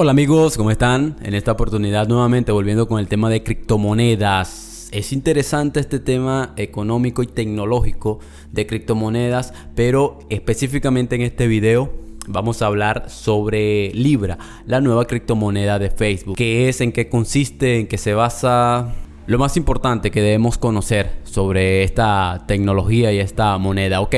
Hola amigos, ¿cómo están? En esta oportunidad nuevamente volviendo con el tema de criptomonedas. Es interesante este tema económico y tecnológico de criptomonedas, pero específicamente en este video vamos a hablar sobre Libra, la nueva criptomoneda de Facebook. ¿Qué es? ¿En qué consiste? ¿En qué se basa? Lo más importante que debemos conocer sobre esta tecnología y esta moneda. Ok,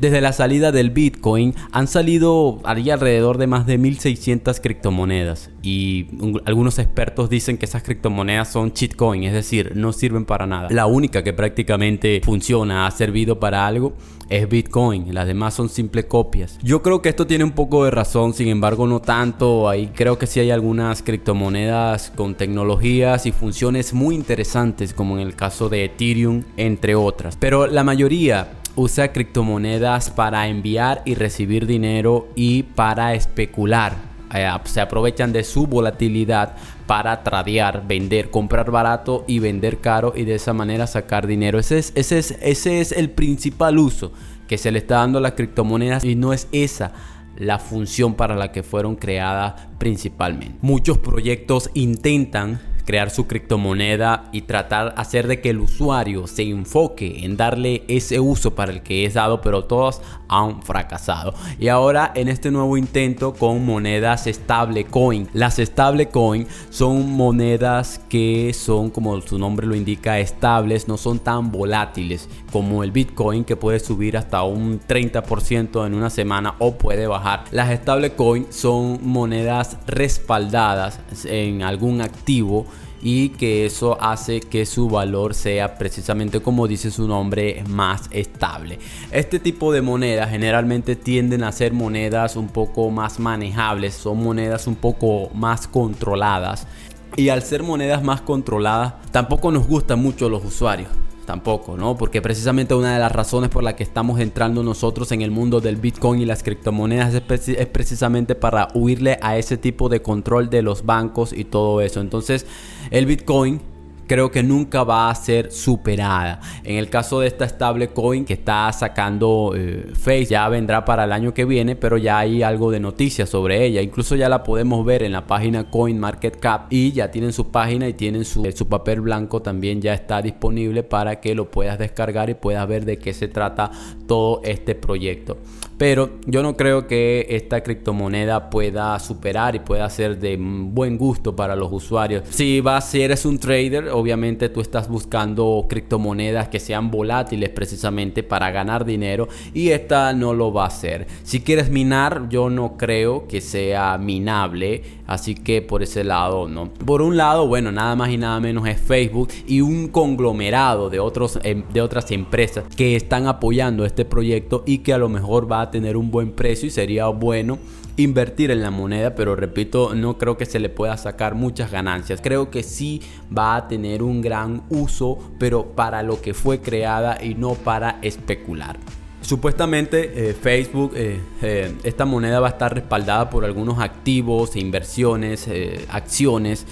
desde la salida del Bitcoin han salido alrededor de más de 1600 criptomonedas y algunos expertos dicen que esas criptomonedas son shitcoin, es decir, no sirven para nada. La única que prácticamente funciona, ha servido para algo, es Bitcoin, las demás son simples copias. Yo creo que esto tiene un poco de razón, sin embargo no tanto, ahí creo que sí hay algunas criptomonedas con tecnologías y funciones muy interesantes como en el caso de Ethereum, entre otras. Pero la mayoría usa criptomonedas para enviar y recibir dinero y para especular eh, se aprovechan de su volatilidad para tradear, vender, comprar barato y vender caro y de esa manera sacar dinero. Ese es, ese es, ese es el principal uso que se le está dando a las criptomonedas y no es esa la función para la que fueron creadas principalmente. Muchos proyectos intentan crear su criptomoneda y tratar hacer de que el usuario se enfoque en darle ese uso para el que es dado, pero todos han fracasado. Y ahora en este nuevo intento con monedas stablecoin. Las stablecoin son monedas que son, como su nombre lo indica, estables, no son tan volátiles como el Bitcoin que puede subir hasta un 30% en una semana o puede bajar. Las stablecoin son monedas respaldadas en algún activo y que eso hace que su valor sea precisamente como dice su nombre más estable. Este tipo de monedas generalmente tienden a ser monedas un poco más manejables, son monedas un poco más controladas y al ser monedas más controladas tampoco nos gustan mucho los usuarios tampoco, ¿no? Porque precisamente una de las razones por la que estamos entrando nosotros en el mundo del Bitcoin y las criptomonedas es, es, precisamente para huirle a ese tipo de control de los bancos y todo eso. Entonces, el Bitcoin creo que nunca va a ser superada. En el caso de esta stablecoin que está sacando eh, Face, ya vendrá para el año que viene, pero ya hay algo de noticias sobre ella. Incluso ya la podemos ver en la página CoinMarketCap y ya tienen su página y tienen su, su papel blanco también ya está disponible para que lo puedas descargar y puedas ver de qué se trata todo este proyecto. Pero yo no creo que esta criptomoneda pueda superar y pueda ser de buen gusto para los usuarios. Si vas, si eres un trader, obviamente tú estás buscando criptomonedas que sean volátiles precisamente para ganar dinero y esta no lo va a hacer. Si quieres minar, yo no creo que sea minable, así que por ese lado no. Por un lado, bueno, nada más y nada menos es Facebook y un conglomerado de otros em, de otras empresas que están apoyando este proyecto y que a lo mejor va a tener un buen precio y sería bueno invertir en la moneda, pero repito, no creo que se le pueda sacar muchas ganancias. Creo que sí va a tener un gran uso, pero para lo que fue creada y no para especular. Supuestamente eh, Facebook, eh, eh, esta moneda va a estar respaldada por algunos activos, e inversiones, acciones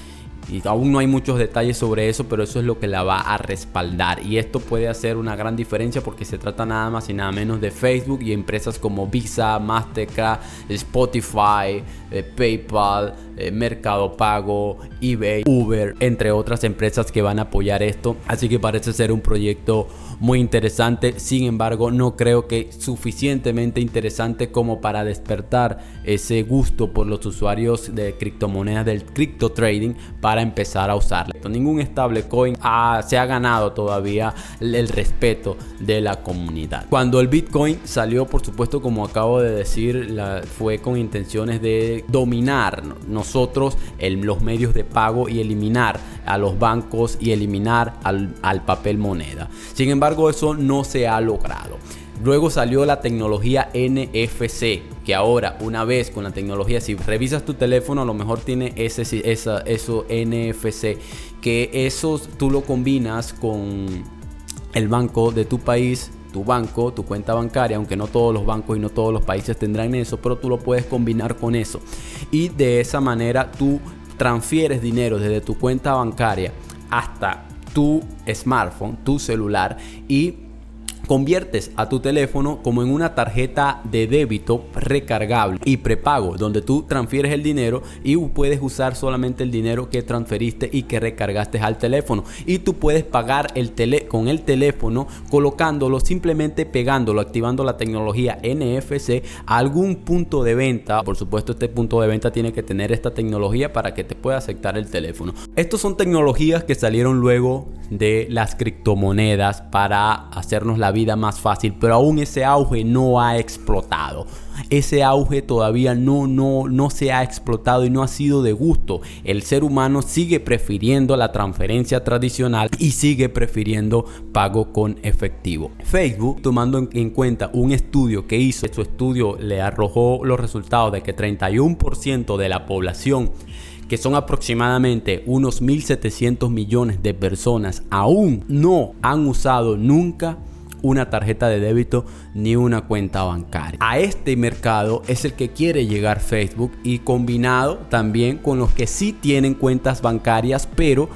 y aún no hay muchos detalles sobre eso, pero eso es lo que la va a respaldar. Y esto puede hacer una gran diferencia porque se trata nada más y nada menos de Facebook y empresas como Visa, Mastercard, Spotify, PayPal, eh, Mercado Pago, eBay, Uber, entre otras empresas que van a apoyar esto. Así que parece ser un proyecto muy interesante. Sin embargo, no creo que suficientemente interesante como para despertar ese gusto por los usuarios de criptomonedas del cripto trading para empezar a usarla. Ningún stablecoin se ha ganado todavía el respeto de la comunidad. Cuando el Bitcoin salió, por supuesto, como acabo de decir, fue con intenciones de dominar nosotros los medios de pago y eliminar a los bancos y eliminar al, al papel moneda. Sin embargo, eso no se ha logrado. Luego salió la tecnología NFC, que ahora una vez con la tecnología, si revisas tu teléfono, a lo mejor tiene ese, esa, eso NFC, que eso tú lo combinas con el banco de tu país tu banco, tu cuenta bancaria, aunque no todos los bancos y no todos los países tendrán eso, pero tú lo puedes combinar con eso. Y de esa manera tú transfieres dinero desde tu cuenta bancaria hasta tu smartphone, tu celular y conviertes a tu teléfono como en una tarjeta de débito recargable y prepago, donde tú transfieres el dinero y puedes usar solamente el dinero que transferiste y que recargaste al teléfono. Y tú puedes pagar el tele con el teléfono colocándolo, simplemente pegándolo, activando la tecnología NFC a algún punto de venta. Por supuesto, este punto de venta tiene que tener esta tecnología para que te pueda aceptar el teléfono. Estos son tecnologías que salieron luego de las criptomonedas para hacernos la vida más fácil, pero aún ese auge no ha explotado. Ese auge todavía no, no, no se ha explotado y no ha sido de gusto. El ser humano sigue prefiriendo la transferencia tradicional y sigue prefiriendo pago con efectivo. Facebook, tomando en cuenta un estudio que hizo, su estudio le arrojó los resultados de que 31% de la población que son aproximadamente unos 1.700 millones de personas, aún no han usado nunca una tarjeta de débito ni una cuenta bancaria. A este mercado es el que quiere llegar Facebook y combinado también con los que sí tienen cuentas bancarias pero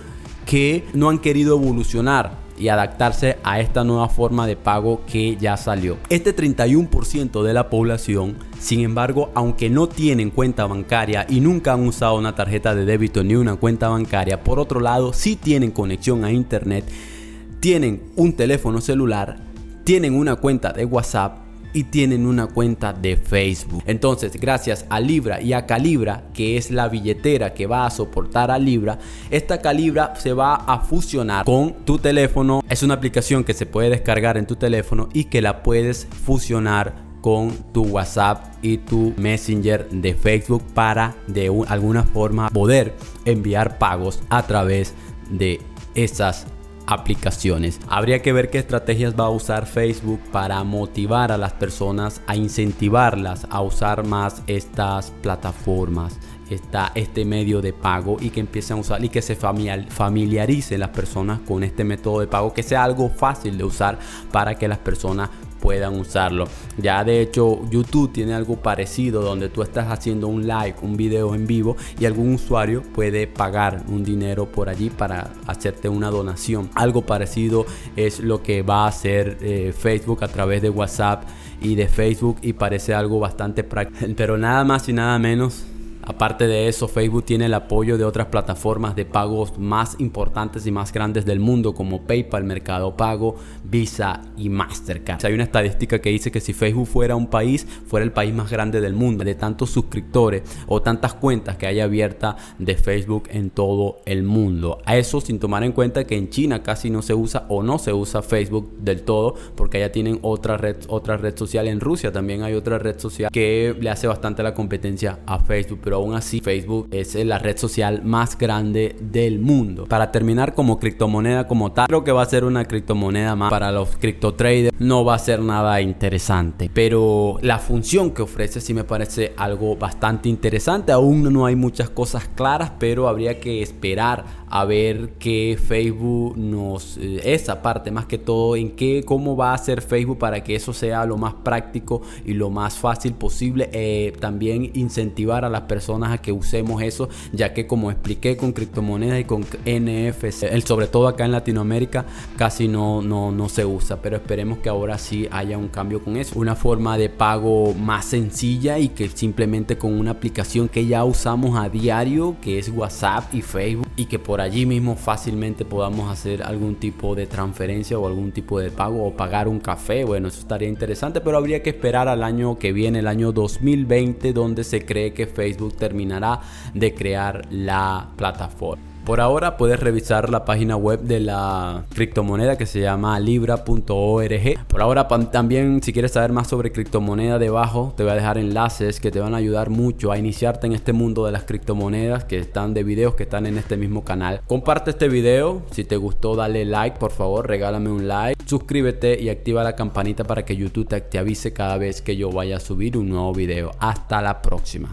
que no han querido evolucionar y adaptarse a esta nueva forma de pago que ya salió. Este 31% de la población, sin embargo, aunque no tienen cuenta bancaria y nunca han usado una tarjeta de débito ni una cuenta bancaria, por otro lado, sí tienen conexión a internet, tienen un teléfono celular tienen una cuenta de WhatsApp y tienen una cuenta de Facebook. Entonces, gracias a Libra y a Calibra, que es la billetera que va a soportar a Libra, esta Calibra se va a fusionar con tu teléfono. Es una aplicación que se puede descargar en tu teléfono y que la puedes fusionar con tu WhatsApp y tu Messenger de Facebook para de alguna forma poder enviar pagos a través de esas aplicaciones. Habría que ver qué estrategias va a usar Facebook para motivar a las personas, a incentivarlas a usar más estas plataformas. Está este medio de pago y que empiecen a usar y que se familiaricen las personas con este método de pago, que sea algo fácil de usar para que las personas puedan usarlo. Ya de hecho YouTube tiene algo parecido donde tú estás haciendo un live, un video en vivo y algún usuario puede pagar un dinero por allí para hacerte una donación. Algo parecido es lo que va a hacer eh, Facebook a través de WhatsApp y de Facebook y parece algo bastante práctico. Pero nada más y nada menos Aparte de eso, Facebook tiene el apoyo de otras plataformas de pagos más importantes y más grandes del mundo como PayPal, Mercado Pago, Visa y Mastercard. Hay una estadística que dice que si Facebook fuera un país, fuera el país más grande del mundo, de tantos suscriptores o tantas cuentas que hay abiertas de Facebook en todo el mundo. A eso sin tomar en cuenta que en China casi no se usa o no se usa Facebook del todo porque allá tienen otra red, otra red social. En Rusia también hay otra red social que le hace bastante la competencia a Facebook, pero aún así Facebook es la red social más grande del mundo. Para terminar como criptomoneda como tal, creo que va a ser una criptomoneda más para los cripto traders. No va a ser nada interesante, pero la función que ofrece sí me parece algo bastante interesante. Aún no hay muchas cosas claras, pero habría que esperar a ver qué Facebook nos eh, esa parte más que todo en qué cómo va a ser Facebook para que eso sea lo más práctico y lo más fácil posible eh, también incentivar a las personas a que usemos eso ya que como expliqué con criptomonedas y con NFC el, sobre todo acá en Latinoamérica casi no, no, no se usa pero esperemos que ahora sí haya un cambio con eso una forma de pago más sencilla y que simplemente con una aplicación que ya usamos a diario que es WhatsApp y Facebook y que por por allí mismo fácilmente podamos hacer algún tipo de transferencia o algún tipo de pago o pagar un café. Bueno, eso estaría interesante, pero habría que esperar al año que viene, el año 2020, donde se cree que Facebook terminará de crear la plataforma. Por ahora puedes revisar la página web de la criptomoneda que se llama libra.org. Por ahora también si quieres saber más sobre criptomoneda debajo te voy a dejar enlaces que te van a ayudar mucho a iniciarte en este mundo de las criptomonedas que están de videos que están en este mismo canal. Comparte este video, si te gustó dale like por favor, regálame un like, suscríbete y activa la campanita para que YouTube te avise cada vez que yo vaya a subir un nuevo video. Hasta la próxima.